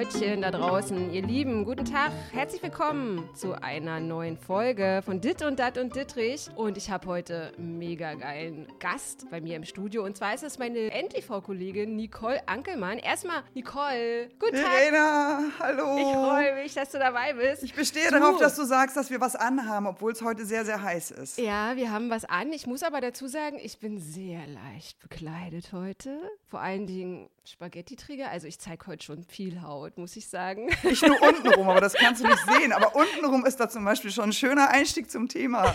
Leutchen da draußen, ihr Lieben, guten Tag, herzlich willkommen zu einer neuen Folge von Dit und Dat und Dittrich. Und ich habe heute einen mega geilen Gast bei mir im Studio. Und zwar ist es meine NTV-Kollegin Nicole Ankelmann. Erstmal, Nicole, guten Tag. Verena, hallo. Ich freue mich, dass du dabei bist. Ich bestehe darauf, dass du sagst, dass wir was anhaben, obwohl es heute sehr, sehr heiß ist. Ja, wir haben was an. Ich muss aber dazu sagen, ich bin sehr leicht bekleidet heute. Vor allen Dingen Spaghetti-Träger. Also ich zeige heute schon viel Haut, muss ich sagen. Ich nur untenrum, aber das kannst du nicht sehen. Aber untenrum ist da zum Beispiel schon ein schöner Einstieg zum Thema.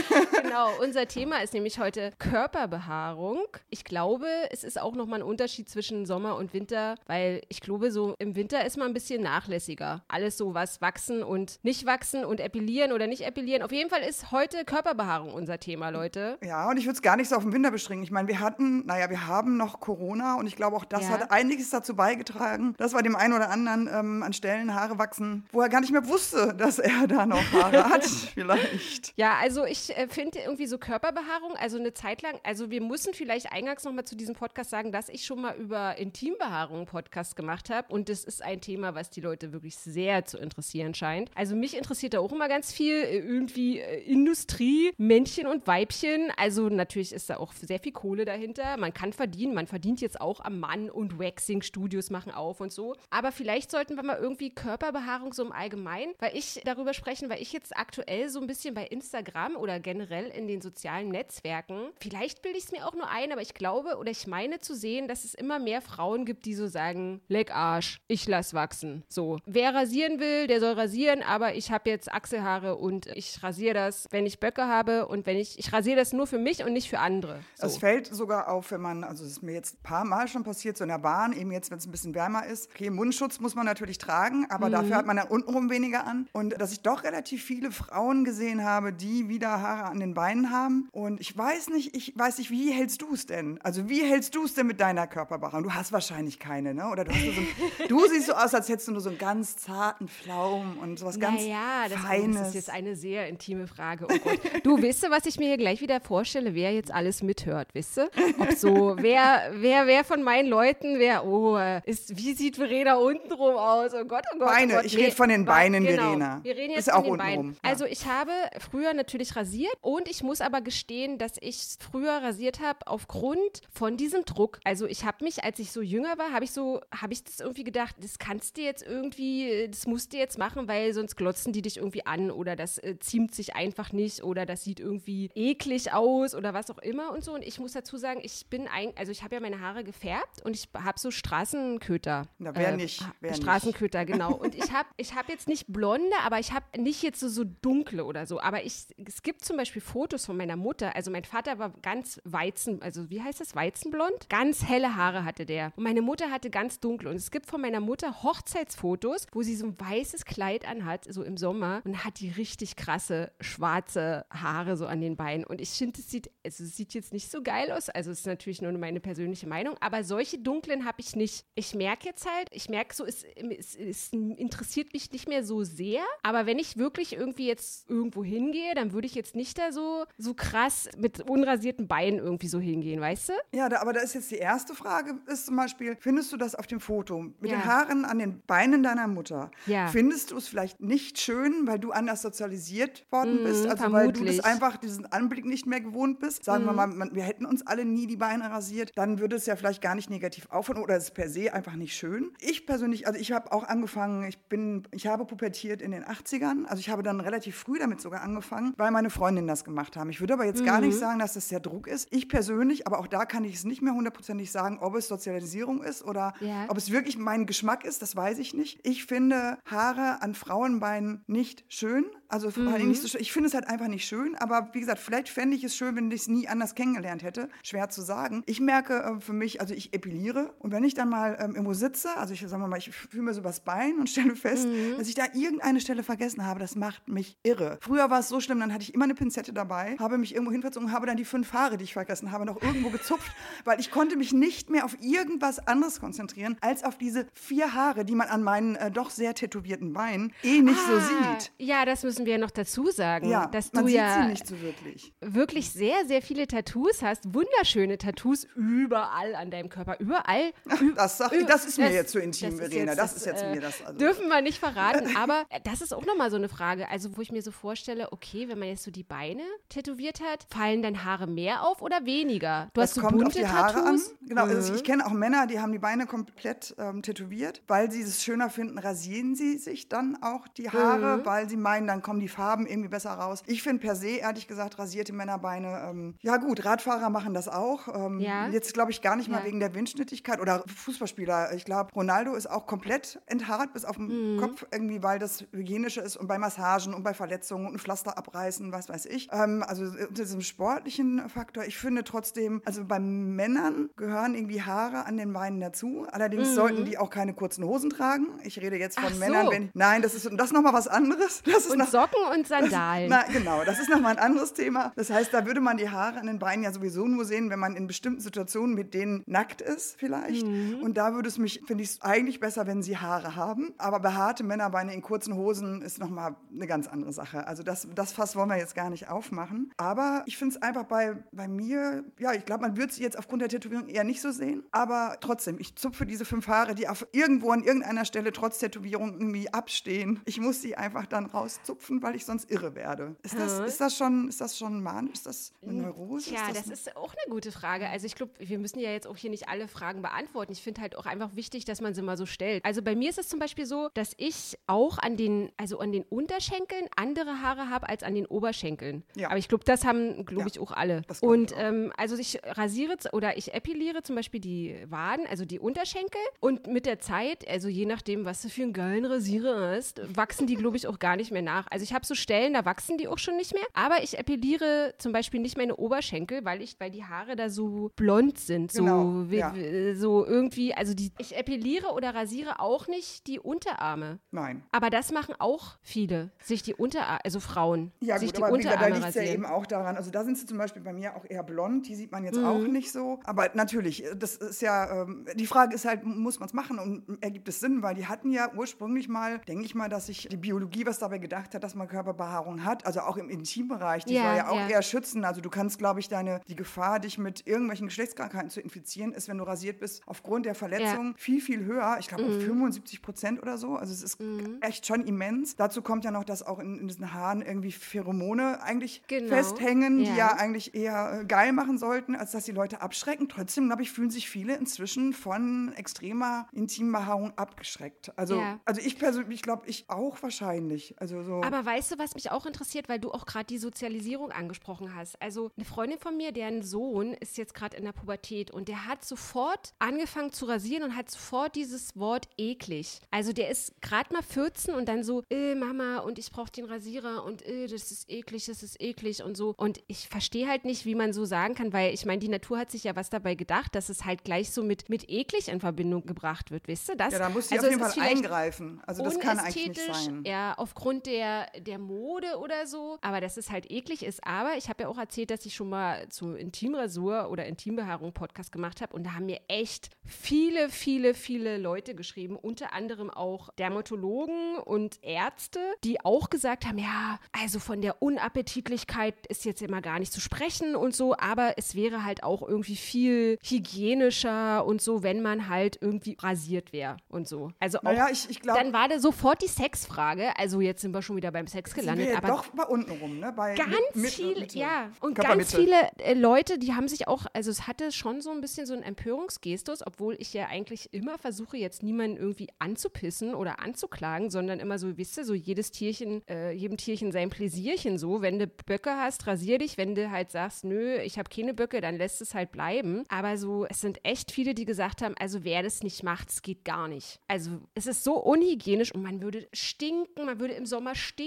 genau, unser Thema ist nämlich heute Körperbehaarung. Ich glaube, es ist auch nochmal ein Unterschied zwischen Sommer und Winter, weil ich glaube, so im Winter ist man ein bisschen nachlässiger. Alles so was wachsen und nicht wachsen und epilieren oder nicht epilieren. Auf jeden Fall ist heute Körperbehaarung unser Thema, Leute. Ja, und ich würde es gar nicht so auf den Winter beschränken. Ich meine, wir hatten, naja, wir haben noch Corona und ich glaube auch das ja. Hat einiges dazu beigetragen, dass bei dem einen oder anderen ähm, an Stellen Haare wachsen, wo er gar nicht mehr wusste, dass er da noch Haare hat, vielleicht. Ja, also ich äh, finde irgendwie so Körperbehaarung, also eine Zeit lang, also wir müssen vielleicht eingangs nochmal zu diesem Podcast sagen, dass ich schon mal über Intimbehaarung einen Podcast gemacht habe und das ist ein Thema, was die Leute wirklich sehr zu interessieren scheint. Also mich interessiert da auch immer ganz viel äh, irgendwie äh, Industrie, Männchen und Weibchen. Also natürlich ist da auch sehr viel Kohle dahinter. Man kann verdienen, man verdient jetzt auch am Mann und Waxing-Studios machen auf und so. Aber vielleicht sollten wir mal irgendwie Körperbehaarung so im Allgemeinen, weil ich darüber sprechen, weil ich jetzt aktuell so ein bisschen bei Instagram oder generell in den sozialen Netzwerken, vielleicht bilde ich es mir auch nur ein, aber ich glaube oder ich meine zu sehen, dass es immer mehr Frauen gibt, die so sagen, leck Arsch, ich lass wachsen. So, wer rasieren will, der soll rasieren, aber ich habe jetzt Achselhaare und ich rasiere das, wenn ich Böcke habe und wenn ich, ich rasiere das nur für mich und nicht für andere. So. Es fällt sogar auf, wenn man, also es ist mir jetzt ein paar Mal schon passiert, in der Bahn, eben jetzt, wenn es ein bisschen wärmer ist. Okay, Mundschutz muss man natürlich tragen, aber mhm. dafür hat man dann untenrum weniger an. Und dass ich doch relativ viele Frauen gesehen habe, die wieder Haare an den Beinen haben. Und ich weiß nicht, ich weiß nicht, wie hältst du es denn? Also wie hältst du es denn mit deiner Körperbehaarung? Du hast wahrscheinlich keine, ne? Oder du, hast so ein, du siehst so aus, als hättest du nur so einen ganz zarten Pflaum und sowas ganz naja, das, Feines. das ist jetzt eine sehr intime Frage. Oh Gott. du, wisst du, was ich mir hier gleich wieder vorstelle, wer jetzt alles mithört, wisst du? Ob so, wer, wer, wer von meinen Leuten, wer, oh, ist, wie sieht Verena untenrum aus? Oh Gott, oh Gott. Beine, oh Gott. ich rede von den Beinen, genau. Verena. Wir reden jetzt ist von auch den Beinen. Ja. Also ich habe früher natürlich rasiert und ich muss aber gestehen, dass ich früher rasiert habe aufgrund von diesem Druck. Also ich habe mich, als ich so jünger war, habe ich so, habe ich das irgendwie gedacht, das kannst du jetzt irgendwie, das musst du jetzt machen, weil sonst glotzen die dich irgendwie an oder das äh, ziemt sich einfach nicht oder das sieht irgendwie eklig aus oder was auch immer und so. Und ich muss dazu sagen, ich bin ein, also ich habe ja meine Haare gefärbt und ich habe so Straßenköter. Na, wer äh, nicht? Wer Straßenköter, nicht. genau. Und ich habe ich hab jetzt nicht blonde, aber ich habe nicht jetzt so, so dunkle oder so. Aber ich, es gibt zum Beispiel Fotos von meiner Mutter. Also mein Vater war ganz weizen, also wie heißt das, weizenblond? Ganz helle Haare hatte der. Und meine Mutter hatte ganz dunkle. Und es gibt von meiner Mutter Hochzeitsfotos, wo sie so ein weißes Kleid anhat, so im Sommer, und hat die richtig krasse schwarze Haare so an den Beinen. Und ich finde, es sieht, also es sieht jetzt nicht so geil aus. Also es ist natürlich nur meine persönliche Meinung, aber solche dunklen habe ich nicht. Ich merke jetzt halt, ich merke so, es, es, es, interessiert mich nicht mehr so sehr. Aber wenn ich wirklich irgendwie jetzt irgendwo hingehe, dann würde ich jetzt nicht da so, so krass mit unrasierten Beinen irgendwie so hingehen, weißt du? Ja, da, aber da ist jetzt die erste Frage, ist zum Beispiel, findest du das auf dem Foto mit ja. den Haaren an den Beinen deiner Mutter? Ja. Findest du es vielleicht nicht schön, weil du anders sozialisiert worden mm, bist? Also vermutlich. weil du das einfach diesen Anblick nicht mehr gewohnt bist? Sagen mm. wir mal, man, wir hätten uns alle nie die Beine rasiert, dann würde es ja vielleicht gar nicht negativ auffallen oder es ist per se einfach nicht schön. Ich persönlich, also ich habe auch angefangen, ich bin, ich habe pubertiert in den 80ern, also ich habe dann relativ früh damit sogar angefangen, weil meine Freundinnen das gemacht haben. Ich würde aber jetzt mhm. gar nicht sagen, dass das der Druck ist. Ich persönlich, aber auch da kann ich es nicht mehr hundertprozentig sagen, ob es Sozialisierung ist oder ja. ob es wirklich mein Geschmack ist, das weiß ich nicht. Ich finde Haare an Frauenbeinen nicht schön. Also mhm. nicht so, ich finde es halt einfach nicht schön, aber wie gesagt, vielleicht fände ich es schön, wenn ich es nie anders kennengelernt hätte. Schwer zu sagen. Ich merke äh, für mich, also ich epiliere und wenn ich dann mal ähm, irgendwo sitze, also ich sage mal, ich fühle mir so übers Bein und stelle fest, mhm. dass ich da irgendeine Stelle vergessen habe, das macht mich irre. Früher war es so schlimm, dann hatte ich immer eine Pinzette dabei, habe mich irgendwo hinverzogen, habe dann die fünf Haare, die ich vergessen habe, noch irgendwo gezupft, weil ich konnte mich nicht mehr auf irgendwas anderes konzentrieren, als auf diese vier Haare, die man an meinen äh, doch sehr tätowierten Beinen eh nicht ah, so sieht. Ja, das müssen müssen wir ja noch dazu sagen, Ja, dass du ja so wirklich. wirklich sehr, sehr viele Tattoos hast, wunderschöne Tattoos überall an deinem Körper, überall. Das, sag, das ist mir jetzt zu intim, das ist Verena. jetzt das ist jetzt äh, mir das. Also. Dürfen wir nicht verraten, aber das ist auch nochmal so eine Frage. Also, wo ich mir so vorstelle, okay, wenn man jetzt so die Beine tätowiert hat, fallen dann Haare mehr auf oder weniger? Du Das hast so kommt bunte auf die Haare Tattoos. an. Genau, also Mhm. ich kenne auch Männer, die haben die Beine komplett ähm, tätowiert. Weil sie es schöner finden, rasieren sie sich dann auch die Haare, Mhm. weil sie meinen, dann kommen die Farben irgendwie besser raus. Ich finde per se, ehrlich gesagt, rasierte Männerbeine, ähm, ja gut, Radfahrer machen das auch. Ähm, Ja. Jetzt glaube ich gar nicht mal Ja. wegen der Windschnittigkeit oder Fußballspieler. Ich glaube, Ronaldo ist auch komplett enthaart bis auf den Mhm. Kopf, irgendwie, weil das hygienischer ist und bei Massagen und bei Verletzungen und Pflaster abreißen, was weiß ich. Ähm, also unter diesem sportlichen Faktor, ich finde trotzdem, also bei Männern gehören irgendwie Haare an den Beinen dazu. Allerdings sollten die auch keine kurzen Hosen tragen. Ich rede jetzt von Mhm. Ach Männern, so. wenn nein, das ist das ist noch mal was anderes. Das ist Und noch, Socken und Sandalen. na, genau, das ist nochmal ein anderes Thema. Das heißt, da würde man die Haare an den Beinen ja sowieso nur sehen, wenn man in bestimmten Situationen mit denen nackt ist, vielleicht. Mhm. Und da würde es mich, finde ich es eigentlich besser, wenn sie Haare haben. Aber behaarte Männerbeine in kurzen Hosen ist nochmal eine ganz andere Sache. Also das, das Fass wollen wir jetzt gar nicht aufmachen. Aber ich finde es einfach bei, bei mir, ja, ich glaube, man würde sie jetzt aufgrund der Tätowierung eher nicht so sehen. Aber trotzdem, ich zupfe diese fünf Haare, die auf irgendwo an irgendeiner Stelle trotz Tätowierung irgendwie abstehen. Ich muss sie einfach dann rauszupfen, weil ich sonst irre werde. Ist das, ist das schon, ist das schon manisch? Ist das eine Neurose? Tja, ist das ist auch eine gute Frage. Also ich glaube, wir müssen ja jetzt auch hier nicht alle Fragen beantworten. Ich finde halt auch einfach wichtig, dass man sie mal so stellt. Also bei mir ist es zum Beispiel so, dass ich auch an den, also an den Unterschenkeln andere Haare habe als an den Oberschenkeln. Ja. Aber ich glaube, das haben, glaube Ja, ich, auch alle. das Und auch. ähm, also ich rasiere oder ich epiliere zum Beispiel die Waden, also die Unterschenkel. Und mit der Zeit, also je nachdem, was du für einen geilen Rasierer hast, wachsen die, glaube ich, auch gar nicht mehr nach. Also ich habe so Stellen, da wachsen die auch schon nicht mehr. Aber ich epiliere zum Beispiel nicht meine Oberschenkel, weil ich, weil die Haare da so blond sind. So, Genau, ja. wie- so irgendwie, also die, ich epiliere oder rasiere auch nicht die Unterarme. Nein. Aber das machen auch viele, sich die Unterarme, also Frauen, Ja, sich gut, die aber gesagt, da Unterarme liegt es ja eben auch daran. Also da sind sie zum Beispiel bei mir auch eher blond, die sieht man jetzt Mhm. auch nicht so. Aber natürlich, das ist ja, ähm, die Frage ist halt, muss man es machen und ergibt es Sinn? Weil die hatten ja ursprünglich mal, denke ich mal, dass sich die Biologie was dabei gedacht hat, dass man Körperbehaarung hat, also auch im Intimbereich, die Ja, soll ja auch ja. eher schützen. Also du kannst, glaube ich, deine, die Gefahr, dich mit irgendwelchen Geschlechtskrankheiten zu infizieren, ist, wenn du rasiert bist, aufgrund der Verletzung viel, viel höher. Ich glaube, Mhm. um 75 Prozent oder so. Also es ist echt schon immens. Dazu kommt ja noch, dass auch in, in diesen Haaren irgendwie Pheromone eigentlich Genau. festhängen, die Ja. ja eigentlich eher äh, geil machen sollten, als dass die Leute abschrecken. Trotzdem, glaube ich, fühlen sich viele inzwischen von extremer Intimbehaarung abgeschreckt. Also, Ja. also ich persönlich glaube, ich auch wahrscheinlich. Also so. Aber weißt du, was mich auch interessiert, weil du auch gerade die Sozialisierung angesprochen hast. Also eine Freundin von mir, deren Sohn ist jetzt gerade in der Pubertät und der hat sofort angefangen zu rasieren und hat sofort dieses Wort eklig. Also der ist gerade mal 14 und dann so, äh, Mama und ich brauche den Rasierer und äh, das ist eklig, das ist eklig und so. Und ich verstehe halt nicht, wie man so sagen kann, weil ich meine, die Natur hat sich ja was dabei gedacht, dass es halt gleich so mit, mit eklig in Verbindung gebracht wird, weißt du das? ja, da muss sie also auf jeden Fall eingreifen. Also das kann eigentlich nicht sein. Ja, aufgrund der, der Mode oder so. Aber dass es halt eklig ist. Aber ich habe ja auch erzählt, dass ich schon mal zu Intimrasur oder Intimbehaarung Podcast gemacht habe. Und da haben mir echt viele, viele, viele Leute geschrieben. Unter anderem auch Dermatologen und Ärzte, die auch gesagt haben, ja, also von der Unappetitlichkeit ist jetzt immer gar nicht zu sprechen und so. Aber es wäre halt auch irgendwie viel hygienischer und so, wenn man halt irgendwie rasiert wäre und so. Also auch Naja, ich, ich glaube, dann war da sofort die Sexfrage. Also jetzt sind wir schon wieder beim Sex gelandet, aber doch bei unten rum, ne? Bei ganz mit- mit- viele, Mitte. ja, und ganz viele äh, Leute, die haben sich auch, also es hatte schon so ein bisschen so einen Empörungsgestus, obwohl ich ja eigentlich immer versuche, jetzt niemanden irgendwie anzupissen oder anzuklagen, sondern immer so, wisst ihr, so jedes Tierchen, äh, jedem Tierchen sein Pläsierchen so. Wenn du Böcke hast, rasier dich. Wenn du halt sagst, nö, ich habe keine Böcke, dann lässt es halt bleiben. Aber so, es sind echt viele, die gesagt haben, also wer das nicht macht, es geht gar nicht. Also es ist so unhygienisch und man würde stinken, man würde im Sommer stinken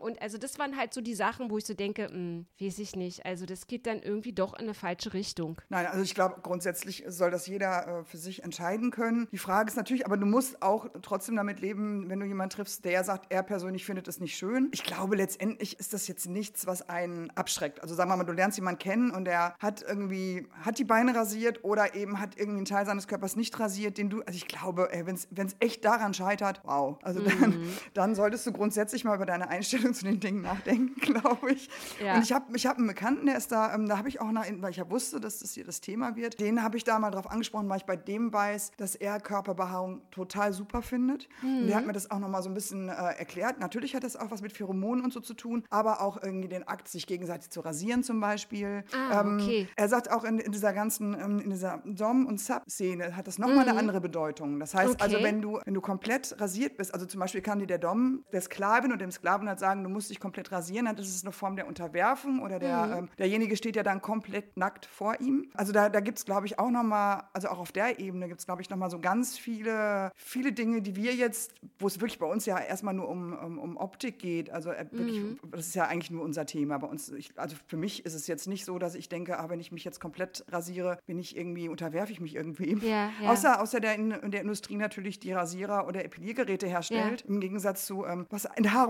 und also das waren halt so die Sachen, wo ich so denke, hm, weiß ich nicht. Also das geht dann irgendwie doch in eine falsche Richtung. Nein, also ich glaube, grundsätzlich soll das jeder äh, für sich entscheiden können. Die Frage ist natürlich, aber du musst auch trotzdem damit leben, wenn du jemanden triffst, der sagt, er persönlich findet es nicht schön. Ich glaube, letztendlich ist das jetzt nichts, was einen abschreckt. Also sagen wir mal, du lernst jemanden kennen und der hat irgendwie, hat die Beine rasiert oder eben hat irgendwie einen Teil seines Körpers nicht rasiert, den du, also ich glaube, wenn es echt daran scheitert, wow. Also dann, dann solltest du grundsätzlich mal über deine Einstellung zu den Dingen nachdenken, glaube ich. Ja. Und ich habe ich hab einen Bekannten, der ist da, ähm, da habe ich auch, nach, weil ich ja wusste, dass das hier das Thema wird, den habe ich da mal drauf angesprochen, weil ich bei dem weiß, dass er Körperbehaarung total super findet. Und der hat Mhm. mir das auch nochmal so ein bisschen äh, erklärt. Natürlich hat das auch was mit Pheromonen und so zu tun, aber auch irgendwie den Akt, sich gegenseitig zu rasieren zum Beispiel. Ah, Ähm, okay. Er sagt auch in, in dieser ganzen, ähm, in dieser Dom- und Sub-Szene hat das nochmal eine andere Bedeutung. Das heißt also, Mhm. Okay. wenn du, wenn du komplett rasiert bist, also zum Beispiel kann dir der Dom der Sklavin oder dem Sklaven halt sagen, du musst dich komplett rasieren, dann ist es eine Form der Unterwerfung oder der, Mhm. ähm, derjenige steht ja dann komplett nackt vor ihm. Also da, da gibt es, glaube ich, auch nochmal, also auch auf der Ebene gibt es, glaube ich, nochmal so ganz viele, viele Dinge, die wir jetzt, wo es wirklich bei uns ja erstmal nur um, um, um Optik geht, also äh, wirklich, Mhm. das ist ja eigentlich nur unser Thema. Bei uns, ich, also für mich ist es jetzt nicht so, dass ich denke, ah, wenn ich mich jetzt komplett rasiere, bin ich irgendwie, unterwerfe ich mich irgendwie. Ja, ja. Außer, außer der, in, der Industrie natürlich die Rasierer oder Epiliergeräte herstellt, im Gegensatz zu ähm, was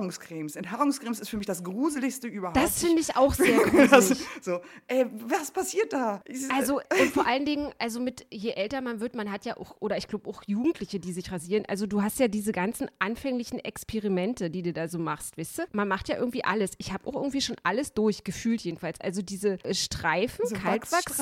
Enthaarungscremes. Enthaarungscremes ist für mich das gruseligste überhaupt. Das finde ich auch sehr Das- gruselig. so, ey, was passiert da? Also und vor allen Dingen, also mit je älter man wird, man hat ja auch, oder ich glaube auch Jugendliche, die sich rasieren. Also du hast ja diese ganzen anfänglichen Experimente, die du da so machst, weißt du? Man macht ja irgendwie alles. Ich habe auch irgendwie schon alles durch, gefühlt jedenfalls. Also diese äh, Streifen, so Kaltwachs.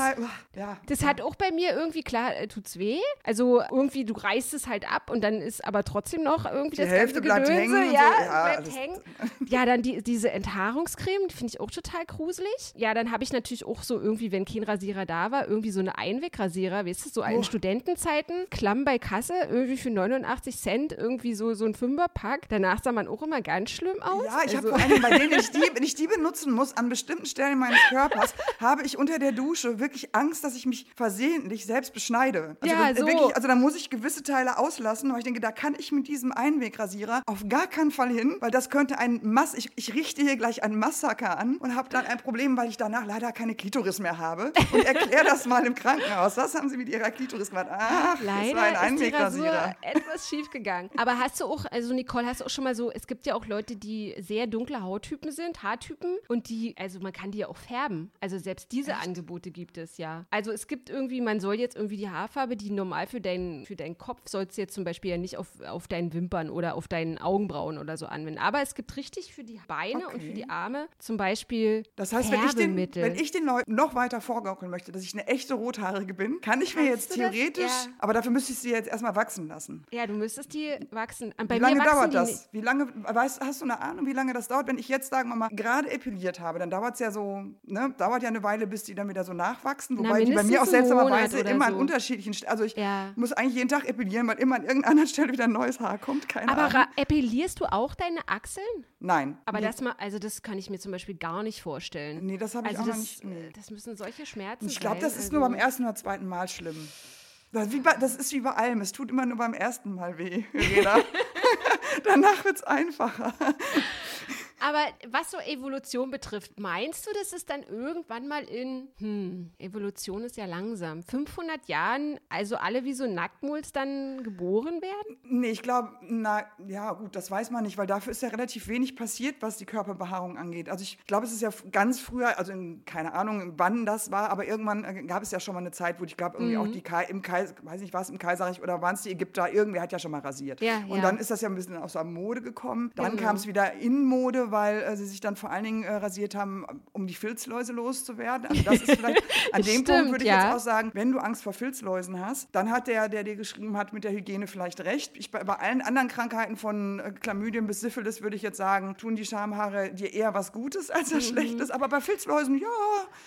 Ja. Das hat auch bei mir irgendwie, klar, äh, tut's weh. Also irgendwie, du reißt es halt ab und dann ist aber trotzdem noch irgendwie Die das Hälfte ganze Gedönse. hängen ja, so. Ja, bleibt das- hängen. Ja, dann die, diese Enthaarungscreme, die finde ich auch total gruselig. Ja, dann habe ich natürlich auch so irgendwie, wenn kein Rasierer da war, irgendwie so eine Einwegrasierer, weißt du, so in Studentenzeiten, Klamm bei Kasse, irgendwie für 89 Cent, irgendwie so, so ein Fünferpack. Danach sah man auch immer ganz schlimm aus. Ja, ich habe also, vor allem, bei denen ich die, wenn ich die benutzen muss, an bestimmten Stellen meines Körpers, habe ich unter der Dusche wirklich Angst, dass ich mich versehentlich selbst beschneide. Also Ja, so. Wirklich, also da muss ich gewisse Teile auslassen, weil ich denke, da kann ich mit diesem Einwegrasierer auf gar keinen Fall hin, weil das könnte ein Mass, ich, ich richte hier gleich ein Massaker an und habe dann ein Problem, weil ich danach leider keine Klitoris mehr habe. Und erkläre das mal im Krankenhaus. Was haben Sie mit Ihrer Klitoris gemacht? Ach, das war ein Leider ist die Einwegrasierer. Etwas schief gegangen. Aber hast du auch, also Nicole, hast du auch schon mal so, es gibt ja auch Leute, die sehr dunkle Hauttypen sind, Haartypen und die, also man kann die ja auch färben. Also selbst diese Angebote gibt es ja. Also es gibt irgendwie, man soll jetzt irgendwie die Haarfarbe, die normal für deinen, für deinen Kopf sollst du jetzt zum Beispiel ja nicht auf, auf deinen Wimpern oder auf deinen Augenbrauen oder so anwenden. Aber es gibt richtig für die Beine und für Okay. die Arme zum Beispiel Das heißt, wenn ich, den, wenn ich den Leuten noch weiter vorgaukeln möchte, dass ich eine echte Rothaarige bin, kann ich mir Kannst jetzt du das? theoretisch, Ja. aber dafür müsste ich sie jetzt erstmal wachsen lassen. ja, du müsstest die wachsen. Bei Wie lange mir dauert das? Wie lange, weißt, hast du eine Ahnung, wie lange das dauert? Wenn ich jetzt, sagen wir mal, gerade epiliert habe, dann dauert es ja so, ne, dauert ja eine Weile, bis die dann wieder so nachwachsen. Na, Wobei die bei mir auch seltsamerweise immer an so. unterschiedlichen Stellen, also ich Ja. muss eigentlich jeden Tag epilieren, weil immer an irgendeiner Stelle wieder ein neues Haar kommt. Keine Aber Ahnung. ra- epilierst du auch deine Achseln? Nein. Aber nee. das mal, also das kann ich mir zum Beispiel gar nicht vorstellen. Nee, das habe ich also auch das, nicht- nee. Das müssen solche Schmerzen Ich glaube, sein. das ist also, nur beim ersten oder zweiten Mal schlimm. Das, ist wie bei, das ist wie bei allem. Es tut immer nur beim ersten Mal weh. Danach wird es einfacher. Aber was so Evolution betrifft, meinst du, dass es dann irgendwann mal in, hm, Evolution ist ja langsam, 500 Jahren, also alle wie so Nacktmuls dann geboren werden? Nee, ich glaube, na ja, gut, das weiß man nicht, weil dafür ist ja relativ wenig passiert, was die Körperbehaarung angeht. Also ich glaube, es ist ja ganz früher, also in, keine Ahnung, wann das war, aber irgendwann äh, gab es ja schon mal eine Zeit, wo ich glaube, irgendwie Mhm. auch die Kai, im Kaiser, weiß nicht, war es im Kaiserreich oder waren es die Ägypter, irgendwer hat ja schon mal rasiert. Ja, Und ja. dann ist das ja ein bisschen aus der Mode gekommen. Dann Genau. kam es wieder in Mode, weil äh, sie sich dann vor allen Dingen äh, rasiert haben, um die Filzläuse loszuwerden. Also das ist vielleicht, an dem Stimmt, Punkt würde ich ja. jetzt auch sagen, wenn du Angst vor Filzläusen hast, dann hat der, der dir geschrieben hat, mit der Hygiene vielleicht recht. Ich, bei, bei allen anderen Krankheiten von äh, Chlamydien bis Syphilis würde ich jetzt sagen, tun die Schamhaare dir eher was Gutes als Mhm. was Schlechtes. Aber bei Filzläusen, ja.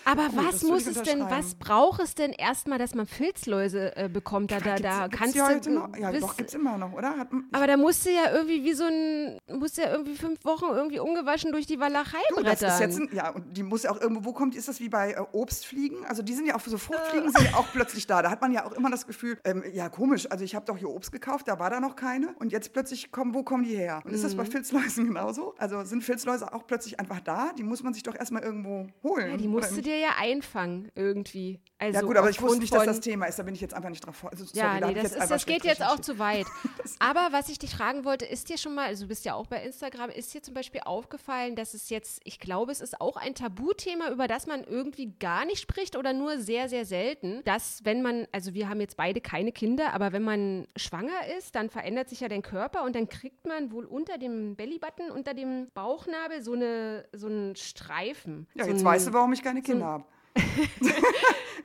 Aber Gut, was muss es denn, was braucht es denn erstmal, dass man Filzläuse äh, bekommt? Da, da, Gibt's- da gibt's kannst die du. heute noch? Ja, bis- doch, gibt's immer noch, oder? Hat, aber da musst du ja irgendwie wie so ein, musst ja irgendwie fünf Wochen irgendwie ungewaschen durch die Walachei Du, das brettern. ist jetzt ein, ja, und die muss ja auch irgendwo, wo kommt, ist das wie bei äh, Obstfliegen? Also die sind ja auch, so Fruchtfliegen sind ja auch plötzlich da. Da hat man ja auch immer das Gefühl, ähm, ja komisch, also ich habe doch hier Obst gekauft, da war da noch keine und jetzt plötzlich kommen, wo kommen die her? Und ist das bei Mhm. Filzläusen genauso? Also sind Filzläuse auch plötzlich einfach da? Die muss man sich doch erstmal irgendwo holen. ja, die musst du dir ja einfangen irgendwie. Also ja gut, aber ich wusste nicht, dass das Thema ist. Da bin ich jetzt einfach nicht drauf vor. Also, sorry, Ja, da nee, ich das, ist, das geht jetzt auch zu weit. Aber was ich dich fragen wollte, ist dir schon mal, also du bist ja auch bei Instagram, ist dir zum Beispiel aufgefallen, dass es jetzt, ich glaube, es ist auch ein Tabuthema, über das man irgendwie gar nicht spricht oder nur sehr, sehr selten, dass wenn man, also wir haben jetzt beide keine Kinder, aber wenn man schwanger ist, dann verändert sich ja dein Körper und dann kriegt man wohl unter dem Bellybutton, unter dem Bauchnabel so, eine, so einen Streifen. Ja, so jetzt ein, weißt du, warum ich keine Kinder habe.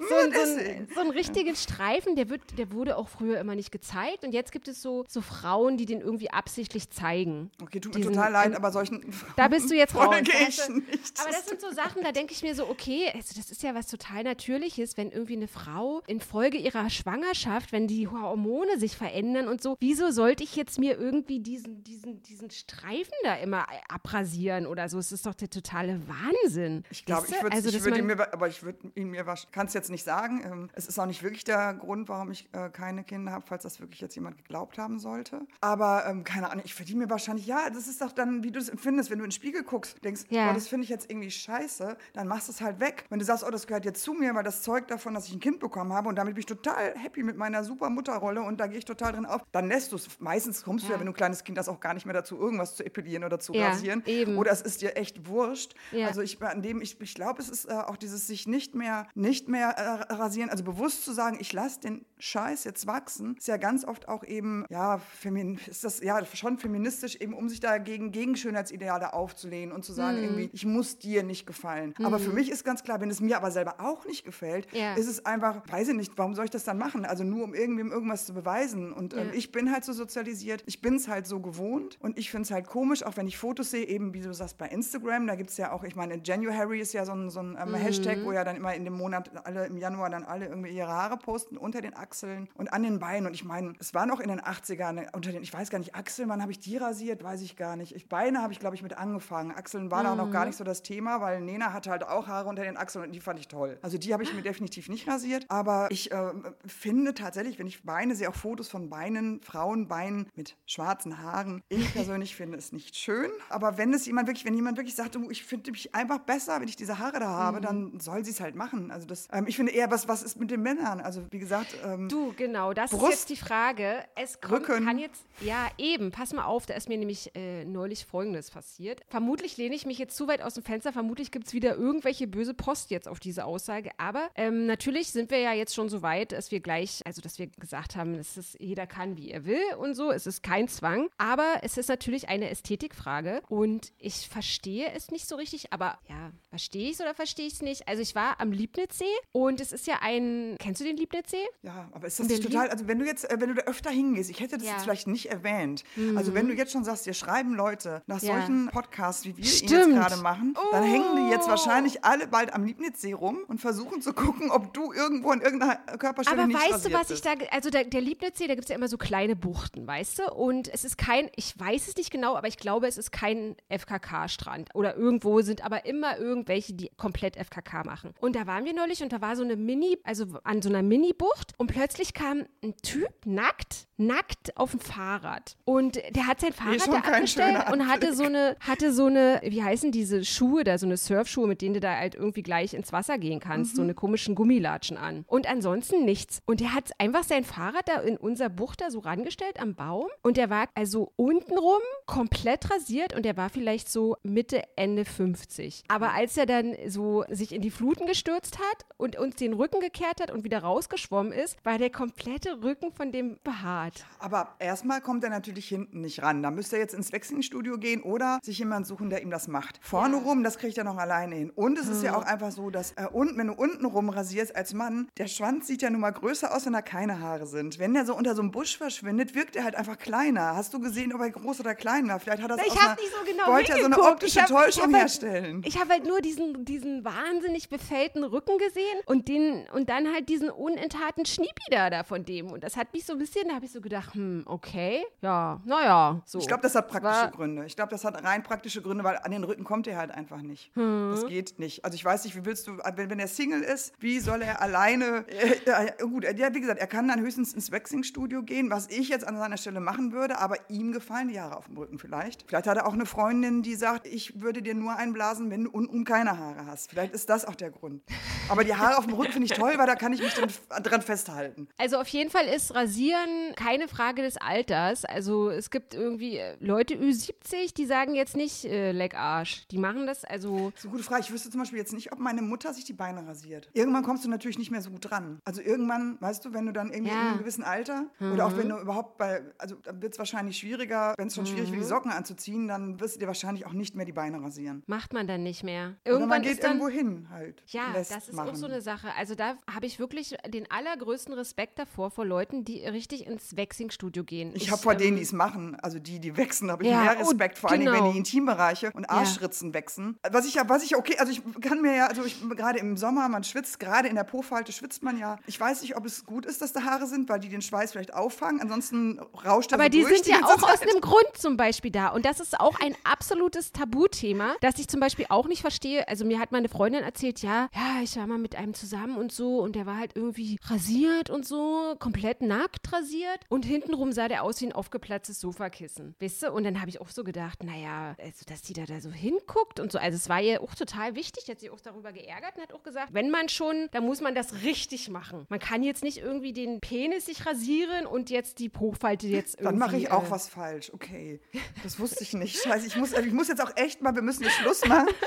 so, ein, so, ein, so einen richtigen Streifen, der, wird, der wurde auch früher immer nicht gezeigt. Und jetzt gibt es so, so Frauen, die den irgendwie absichtlich zeigen. Okay, tut mir Diesen, total leid, ähm, aber solchen. Da bist du jetzt raus. Ich nicht. Aber das sind so Sachen, da denke ich mir so, okay, also das ist ja was total Natürliches, wenn irgendwie eine Frau infolge ihrer Schwangerschaft, wenn die Hormone sich verändern und so, wieso sollte ich jetzt mir irgendwie diesen, diesen, diesen Streifen da immer abrasieren oder so? Es ist doch der totale Wahnsinn. Ich glaube, ich würde also, würd ihn mir, aber ich würde ihn mir, kann es jetzt nicht sagen. Ähm, es ist auch nicht wirklich der Grund, warum ich äh, keine Kinder habe, falls das wirklich jetzt jemand geglaubt haben sollte. Aber ähm, keine Ahnung, ich verdiene mir wahrscheinlich, ja, das ist doch dann, wie du es empfindest, wenn du in den Spiegel guckst, denkst, ja. oh, das finde ich jetzt irgendwie scheiße, dann machst du es halt weg. Wenn du sagst, oh, das gehört jetzt zu mir, weil das zeugt davon, dass ich ein Kind bekommen habe und damit bin ich total happy mit meiner super Mutterrolle und da gehe ich total drin auf, dann lässt du es. Meistens kommst ja. du ja, wenn du ein kleines Kind hast, auch gar nicht mehr dazu, irgendwas zu epilieren oder zu ja, rasieren. Eben. Oder es ist dir echt wurscht. Also ich, an dem, ich, ich glaube, es ist äh, auch dieses sich nicht mehr, nicht mehr äh, rasieren, also bewusst zu sagen, ich lasse den Scheiß jetzt wachsen, ist ja ganz oft auch eben, ja, femin, ist das ja schon feministisch, eben um sich dagegen gegen Schönheitsideale aufzulehnen und zu sagen, mm. irgendwie, ich muss dir nicht gefallen. Mm. Aber für mhm. mich ist ganz klar, wenn es mir aber selber auch nicht gefällt, ja. ist es einfach, weiß ich nicht, warum soll ich das dann machen? Also nur um irgendwem irgendwas zu beweisen. Und ähm, ich bin halt so sozialisiert, ich bin es halt so gewohnt und ich finde es halt komisch, auch wenn ich Fotos sehe, eben wie du sagst, bei Instagram, da gibt es ja auch, ich meine, January ist ja so ein, so ein ähm, mm. Hashtag, wo ja dann immer in dem Monat alle im Januar dann alle irgendwie ihre Haare posten unter den Achseln und an den Beinen. Und ich meine, es war noch in den 80ern unter den, ich weiß gar nicht, Achseln, wann habe ich die rasiert? Weiß ich gar nicht. Ich, Beine habe ich, glaube ich, mit angefangen. Achseln war mhm. da noch gar nicht so das Thema, weil Nena hatte halt auch Haare unter den Achseln und die fand ich toll. Also die habe ich mir definitiv nicht rasiert. Aber ich äh, finde tatsächlich, wenn ich Beine sehe, auch Fotos von Beinen, Frauenbeinen mit schwarzen Haaren. Ich persönlich finde es nicht schön. Aber wenn es jemand wirklich, wenn jemand wirklich sagt, ich finde mich einfach besser, wenn ich diese Haare da habe, mhm. dann soll sie es halt machen. Also das, ähm, ich finde eher, was, was ist mit den Männern? Also wie gesagt. Ähm, du, genau, das Brust, ist jetzt die Frage. Es kommt, Rücken. kann jetzt, ja eben, pass mal auf, da ist mir nämlich äh, neulich Folgendes passiert. Vermutlich lehne ich mich jetzt zu weit aus dem Fenster, vermutlich gibt es wieder irgendwelche böse Post jetzt auf diese Aussage. Aber ähm, natürlich sind wir ja jetzt schon so weit, dass wir gleich, also dass wir gesagt haben, dass es jeder kann, wie er will und so. Es ist kein Zwang. Aber es ist natürlich eine Ästhetikfrage und ich verstehe es nicht so richtig, aber ja, verstehe ich es oder verstehe ich es nicht? Also ich war am Liebnitzsee und es ist ja ein, kennst du den Liebnitzsee? Ja, aber ist das nicht total, also wenn du jetzt, äh, wenn du da öfter hingehst, ich hätte das ja. jetzt vielleicht nicht erwähnt. Mhm. Also wenn du jetzt schon sagst, dir schreiben Leute nach ja. solchen Podcasts, wie wir Stimmt. ihn jetzt gerade machen, oh. dann hängen die jetzt wahrscheinlich alle bald am Liebnitzsee rum und versuchen zu gucken, ob du irgendwo in irgendeiner Körperstelle aber nicht weißt du, was ich da, also der, der Liebnitzsee, da gibt es ja immer so kleine Buchten, weißt du? Und es ist kein, ich weiß es nicht genau, aber ich glaube, es ist kein FKK-Strand oder irgendwo sind aber immer irgendwelche, die komplett FKK machen. Und da waren wir neulich und da war so eine Mini, also an so einer Mini-Bucht und plötzlich kam ein Typ nackt, nackt auf dem Fahrrad. Und der hat sein Fahrrad da abgestellt und hatte so eine, hatte so eine, wie heißen diese Schuhe da, so eine Surfschuhe, mit denen du da halt irgendwie gleich ins Wasser gehen kannst, mhm. so eine komischen Gummilatschen an. Und ansonsten nichts. Und der hat einfach sein Fahrrad da in unser Bucht da so rangestellt am Baum und der war also untenrum komplett rasiert und der war vielleicht so Mitte, Ende 50. Aber als er dann so sich in die Fluten gestürzt hat und uns den Rücken gekehrt hat und wieder rausgeschwommen ist, war der komplette Rücken von dem behaart. Aber erstmal kommt er natürlich hinten nicht ran. Da müsste er jetzt ins Wechselstudio gehen oder sich jemand suchen, der ihm das macht. Vorne ja. rum, das kriegt er noch alleine hin. Und es ist ja hm. auch einfach so, dass äh, und, wenn du unten rum rasierst als Mann, der Schwanz sieht ja nun mal größer aus, wenn da keine Haare sind. Wenn der so unter so einem Busch verschwindet, wirkt er halt einfach kleiner. Hast du gesehen, ob er groß oder klein war? Vielleicht hat er das Ich habe nicht so genau wollte ja so eine optische hab, Täuschung ich herstellen. Halt, ich habe halt nur diesen, diesen wahnsinnig befällten Rücken gesehen und, den, und dann halt diesen unenttarten Schniepi da, da von dem. Und das hat mich so ein bisschen, da habe ich so gedacht, hm, okay, ja, naja. So. Ich glaube, das hat praktische war, Gründe. Ich glaube, das hat rein praktische Gründe, weil an den Rücken kommt er halt einfach nicht. Hm. Das geht nicht. Also ich weiß nicht, wie willst du, wenn, wenn er Single ist, wie soll er alleine, äh, äh, gut, ja, wie gesagt, er kann dann höchstens ins Waxing-Studio gehen, was ich jetzt an seiner Stelle machen würde, aber ihm gefallen die Haare auf dem Rücken vielleicht. Vielleicht hat er auch eine Freundin, die sagt, ich würde dir nur einblasen, wenn du unten keine Haare hast. Vielleicht ist das auch der Grund. Aber die Haare auf dem Rücken finde ich toll, weil da kann ich mich dann dran festhalten. Also auf jeden Fall ist Rasieren keine Frage des Alters. Also es gibt irgendwie äh, Leute Ü70, die sagen jetzt nicht äh, Leck Arsch. Die machen das also. Das ist eine gute Frage. Ich wüsste zum Beispiel jetzt nicht, ob meine Mutter sich die Beine rasiert. Irgendwann kommst du natürlich nicht mehr so gut dran. Also irgendwann, weißt du, wenn du dann irgendwie Ja. in einem gewissen Alter Mhm. oder auch wenn du überhaupt bei, also wird es wahrscheinlich schwieriger, wenn es schon schwierig Mhm. wird, die Socken anzuziehen, dann wirst du dir wahrscheinlich auch nicht mehr die Beine rasieren. Macht man dann nicht mehr. Oder Irgendwann man geht irgendwo hin halt. Ja, lässt das ist machen. auch so eine Sache. Also da habe ich wirklich den allergrößten Respekt davor vor Leuten, die richtig ins Waxing-Studio gehen. Ich habe vor denen, ähm, die es machen, also die, die wechseln, habe ich Ja, mehr und Respekt, vor allem wenn genau. die Intimbereiche und Arschritzen wechseln. Was ich ja, was ich okay, also ich kann mir ja, also ich gerade im Sommer, man schwitzt, gerade in der Po-Falte schwitzt man ja. Ich weiß nicht, ob es gut ist, dass da Haare sind, weil die den Schweiß vielleicht auffangen. Ansonsten rauscht er Aber so die durch sind ja ganze auch aus einem Grund zum Beispiel da. Und das ist auch ein absolutes Tabuthema, das ich zum Beispiel auch nicht verstehe. Also mir hat meine Freundin erzählt, ja, ja, ich war mal mit einem zusammen und so und der war halt irgendwie rasiert und so, komplett nackt rasiert. Und hintenrum sah der aus wie ein aufgeplatztes Sofakissen. Weißt du? Und dann habe ich auch so gedacht, naja, also dass die da, da so hinguckt und so. Also es war ihr auch total wichtig, hat sich auch darüber geärgert und hat auch gesagt, wenn man schon, dann muss man das richtig machen. Man kann jetzt nicht irgendwie den Penis sich rasieren und jetzt die Po-Falte jetzt irgendwie. Dann mache ich auch äh, was falsch. Okay, das wusste ich nicht. Scheiße, ich muss, ich muss jetzt auch echt mal, wir müssen jetzt Schluss machen.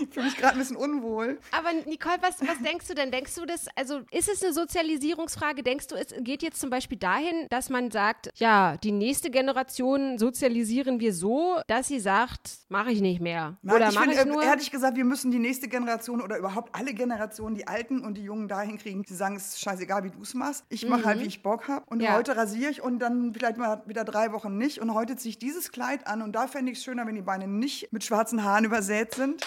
Ich fühle mich gerade ein bisschen unwohl. Aber Nicole, was, was denkst du denn? Denkst du das, also ist es eine Sozialisierungsfrage? Denkst du, es geht jetzt zum Beispiel dahin, dass man sagt, ja, die nächste Generation sozialisieren wir so, dass sie sagt, mache ich nicht mehr. Nein, Oder ich mache finde, ich nur. äh, ehrlich gesagt, wir müssen die nächste Generation oder überhaupt alle Generationen, die Alten und die Jungen dahin kriegen, die sagen, es ist scheißegal, wie du es machst. Ich mache halt, wie ich Bock habe. Und Mhm. Ja. heute rasiere ich und dann vielleicht mal wieder drei Wochen nicht. Und heute ziehe ich dieses Kleid an und da fände ich es schöner, wenn die Beine nicht mit schwarzen Haaren übersät sind.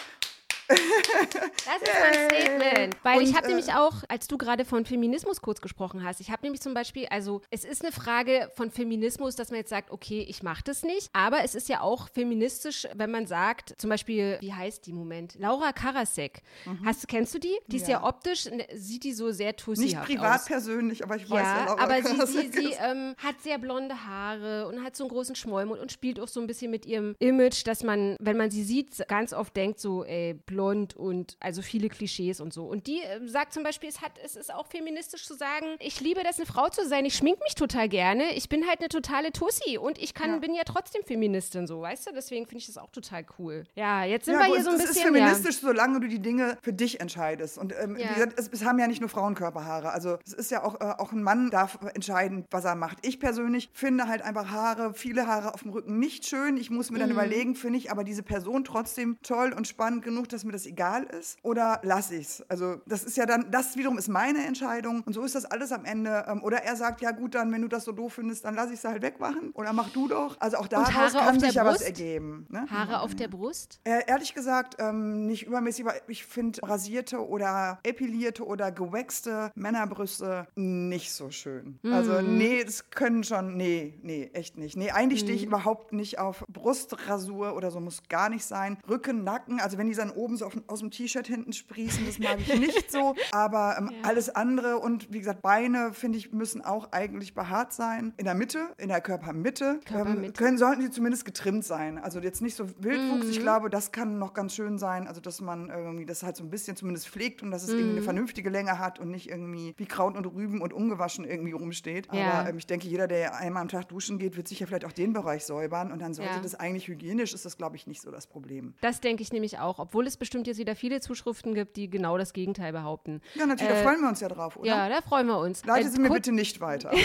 Das ist mein Statement. Weil ich Und, habe äh, nämlich auch, als du gerade von Feminismus kurz gesprochen hast, ich habe nämlich zum Beispiel, also es ist eine Frage von Feminismus, dass man jetzt sagt, okay, ich mache das nicht. Aber es ist ja auch feministisch, wenn man sagt, zum Beispiel, wie heißt die Moment? Laura Karasek. Hast, du- kennst du die? Die ist ja, Mhm. Ja. optisch, ne, sieht die so sehr tussi Nicht privat aus. persönlich, aber ich weiß, wer Ja, Laura aber sie, sie, sie ähm, hat sehr blonde Haare und hat so einen großen Schmollmund und spielt auch so ein bisschen mit ihrem Image, dass man, wenn man sie sieht, ganz oft denkt so, ey, blond und also viele Klischees und so. Und die äh, sagt zum Beispiel, es, hat, es ist auch feministisch zu sagen, ich liebe das, eine Frau zu sein, ich schmink mich total gerne, ich bin halt eine totale Tussi und ich kann, Ja. bin ja trotzdem Feministin so, weißt du? Deswegen finde ich das auch total cool. Ja, jetzt sind Ja, wir gut, hier so ein bisschen, ist feministisch, solange du die Dinge für dich entscheidest. Und ähm, Ja. wie gesagt, es, es haben ja nicht nur Frauen Körperhaare. Also es ist ja auch, äh, auch ein Mann darf entscheiden, was er macht. Ich persönlich finde halt einfach Haare, viele Haare auf dem Rücken nicht schön. Ich muss mir Mhm. dann überlegen, finde ich aber diese Person trotzdem toll und spannend genug, dass mir das egal ist? Oder lasse ich es? Also das ist ja dann, das wiederum ist meine Entscheidung. Und so ist das alles am Ende. Ähm, oder er sagt, ja gut, dann, wenn du das so doof findest, dann lasse ich es halt wegmachen. Oder mach du doch. Also auch Haare kann sich ja was ergeben. Ne? Haare auf der Brust. Äh, ehrlich gesagt, ähm, nicht übermäßig, aber ich finde rasierte oder epilierte oder gewächste Männerbrüste nicht so schön. Also Mhm. nee, das können schon, nee, nee, echt nicht. Nee, eigentlich stehe Mhm. ich überhaupt nicht auf Brustrasur oder so, muss gar nicht sein. Rücken, Nacken, also wenn die dann oben so auf, aus dem T-Shirt hinten sprießen, das mag ich nicht so. Aber ähm, Ja. alles andere und wie gesagt, Beine, finde ich, müssen auch eigentlich behaart sein. In der Mitte, in der Körpermitte, Körpermitte. Ähm, können, sollten die zumindest getrimmt sein. Also jetzt nicht so wildwuchs. Mhm. Ich glaube, das kann noch ganz schön sein. Also, dass man irgendwie das halt so ein bisschen zumindest pflegt und dass es irgendwie Mhm. eine vernünftige Länge hat und nicht irgendwie wie Kraut und Rüben und ungewaschen irgendwie rumsteht. Ja. Aber ähm, ich denke, jeder, der einmal am Tag duschen geht, wird sicher vielleicht auch den Bereich säubern. Und dann sollte Ja. das eigentlich hygienisch, ist das, glaube ich, nicht so das Problem. Das denke ich nämlich auch, obwohl es bestimmt jetzt wieder viele Zuschriften gibt, die genau das Gegenteil behaupten. Ja, natürlich, da Äh, freuen wir uns ja drauf, oder? Ja, da freuen wir uns. Leite Äh, Sie mir bitte nicht weiter.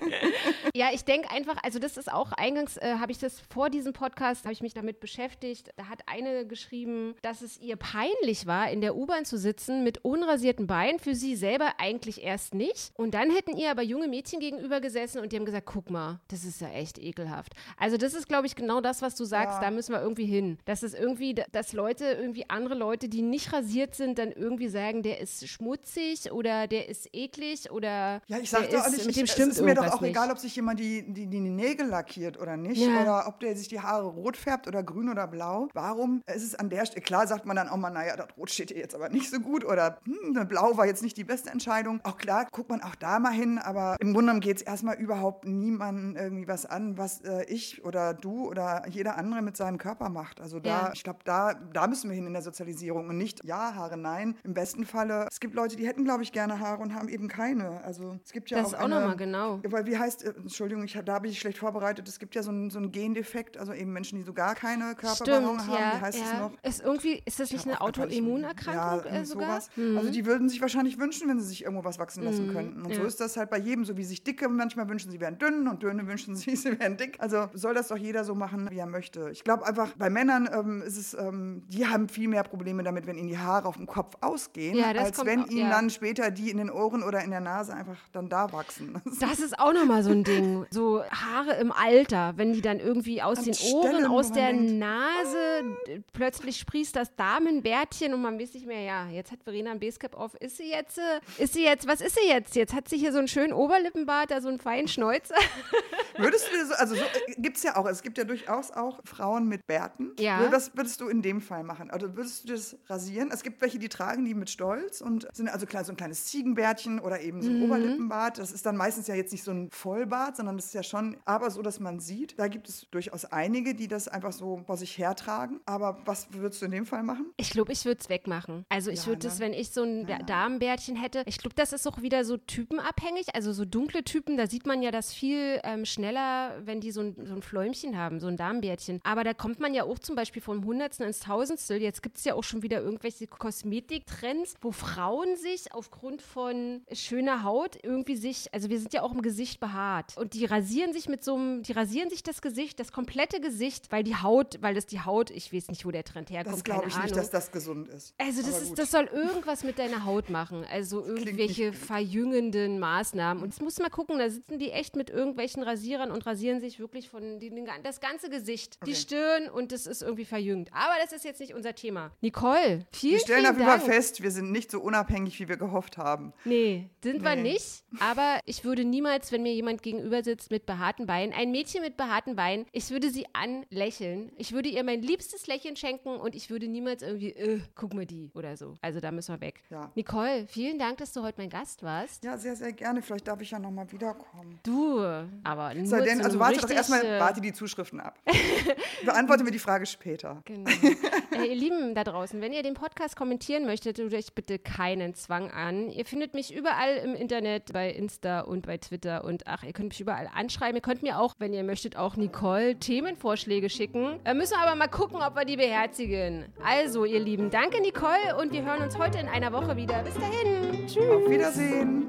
Ja, ich denke einfach, also das ist auch eingangs, äh, habe ich das vor diesem Podcast, habe ich mich damit beschäftigt. Da hat eine geschrieben, dass es ihr peinlich war, in der U-Bahn zu sitzen mit unrasierten Beinen, für sie selber eigentlich erst nicht. Und dann hätten ihr aber junge Mädchen gegenüber gesessen und die haben gesagt, guck mal, das ist ja echt ekelhaft. Also das ist, glaube ich, genau das, was du sagst, Ja. da müssen wir irgendwie hin. Das ist irgendwie, dass Leute, irgendwie andere Leute, die nicht rasiert sind, dann irgendwie sagen, der ist schmutzig oder der ist eklig oder Ja, ich sag doch ist, nicht, mit dem ich, stimmt es ist mir doch auch nicht. egal, ob sich jemand die, die, die Nägel lackiert oder nicht Ja. oder ob der sich die Haare rot färbt oder grün oder blau. Warum ist es an der Stelle, klar sagt man dann auch mal, naja, das Rot steht dir jetzt aber nicht so gut oder hm, Blau war jetzt nicht die beste Entscheidung. Auch klar, guckt man auch da mal hin, aber im Grunde genommen geht es erstmal überhaupt niemandem irgendwie was an, was äh, ich oder du oder jeder andere mit seinem Körper macht. Also da, Ja. ich glaube, da, da müssen wir hin in der Sozialisierung und nicht ja, Haare nein. Im besten Falle, es gibt Leute, die hätten, glaube ich, gerne Haare und haben eben keine. Also es gibt ja das auch ist auch nochmal genau. Weil wie heißt, äh, Entschuldigung, ich, da habe ich schlecht vorbereitet, es gibt ja so einen, so Gendefekt, also eben Menschen, die so gar keine Körperbehaarung haben. ja, Wie heißt ja. es noch? Ist irgendwie, ist das nicht eine nicht- Autoimmunerkrankung ja, äh, sogar? Mhm. Also die würden sich wahrscheinlich wünschen, wenn sie sich irgendwo was wachsen lassen könnten. Und so ja. ist das halt bei jedem, so wie sich Dicke manchmal wünschen, sie wären dünn und Dünne wünschen sich, sie wären dick. Also soll das doch jeder so machen, wie er möchte. Ich glaube einfach, bei Männern ähm, ist es, ähm, die haben viel mehr Probleme damit, wenn ihnen die Haare auf dem Kopf ausgehen, Ja, als wenn auch- ihnen ja. dann später die in den Ohren oder in der Nase einfach dann da wachsen. Das ist auch nochmal so ein Ding. So Haare im Alter, wenn die dann irgendwie aus An den Stellen, Ohren, aus der denkt, Nase, d- plötzlich sprießt das Damenbärtchen und man weiß nicht mehr, ja, jetzt hat Verena ein Basecap auf. Ist sie jetzt, äh, ist sie jetzt, was ist sie jetzt? Jetzt hat sie hier so einen schönen Oberlippenbart, da so einen feinen Schnäuzer. Würdest du dir so, also so, gibt es ja auch, es gibt ja durchaus auch Frauen mit Bärten. Ja. Was würdest du in dem Fall machen? Also würdest du das rasieren? Es gibt welche, die tragen die mit Stolz und sind also klar, so ein kleines Ziegenbärtchen oder eben so ein Mhm. Oberlippenbart. Das ist dann meistens ja jetzt nicht so ein Vollbart, sondern das ist ja schon, aber so, dass man sieht. Da gibt es durchaus einige, die das einfach so vor sich hertragen. Aber was würdest du in dem Fall machen? Ich glaube, ich würde es wegmachen. Also ich Ja, würde ne? das, wenn ich so ein Damenbärtchen hätte, ich glaube, das ist auch wieder so typenabhängig. Also so dunkle Typen, da sieht man ja das viel ähm, schneller, wenn die so ein, so ein Fläumchen haben, so ein Damenbärtchen. Aber da kommt man ja auch zum Beispiel vom Hundertsten ins Tausendstel. Jetzt gibt es ja auch schon wieder irgendwelche Kosmetiktrends, wo Frauen sich aufgrund von schöner Haut irgendwie sich, also wir sind ja auch im Gesicht behaart. Und die rasieren sich mit so einem, die rasieren sich das Gesicht, das komplette Gesicht, weil die Haut, weil das die Haut, ich weiß nicht, wo der Trend herkommt, Das glaube ich Ahnung. nicht, dass das gesund ist. Also das, ist, das soll irgendwas mit deiner Haut machen. Also irgendwelche verjüngenden Maßnahmen. Und jetzt musst du mal gucken, da sitzen die echt mit irgendwelchen Rasierern und rasieren sich wirklich von die, den, das ganze Gesicht, die Okay. Stirn und das ist irgendwie verjüngt. Aber das ist jetzt nicht unser Thema. Nicole, vielen, Wir stellen vielen auf jeden Fall Dank. fest, wir sind nicht so unabhängig, wie wir gehofft haben. Nee, sind wir Nee. nicht. Aber ich würde niemals, wenn mir jemand gegenüber sitzt mit behaarten Beinen, ein Mädchen mit behaarten Beinen, ich würde sie anlächeln. Ich würde ihr mein liebstes Lächeln schenken und ich würde niemals irgendwie, äh, guck mal die oder so. Also da müssen wir weg. Ja. Nicole, vielen Dank, dass du heute mein Gast warst. Ja, sehr, sehr gerne. Vielleicht darf ich ja nochmal wiederkommen. Du, aber nur Sei denn, zu also warte doch erstmal, äh, warte die Zuschriften ab. Beantworte mir die Frage später. Genau. äh, ihr Lieben da draußen, wenn ihr den Podcast kommentieren möchtet, tut euch bitte keinen Zwang an. Ihr findet mich überall im Internet, bei Insta und bei Twitter und ach, ihr könnt mich überall anschreiben. Ihr könnt mir auch, wenn ihr möchtet, auch Nicole Themenvorschläge schicken. Da müssen wir aber mal gucken, ob wir die beherzigen. Also, ihr Lieben, danke Nicole und wir hören uns heute in einer Woche wieder. Bis dahin. Tschüss. Auf Wiedersehen.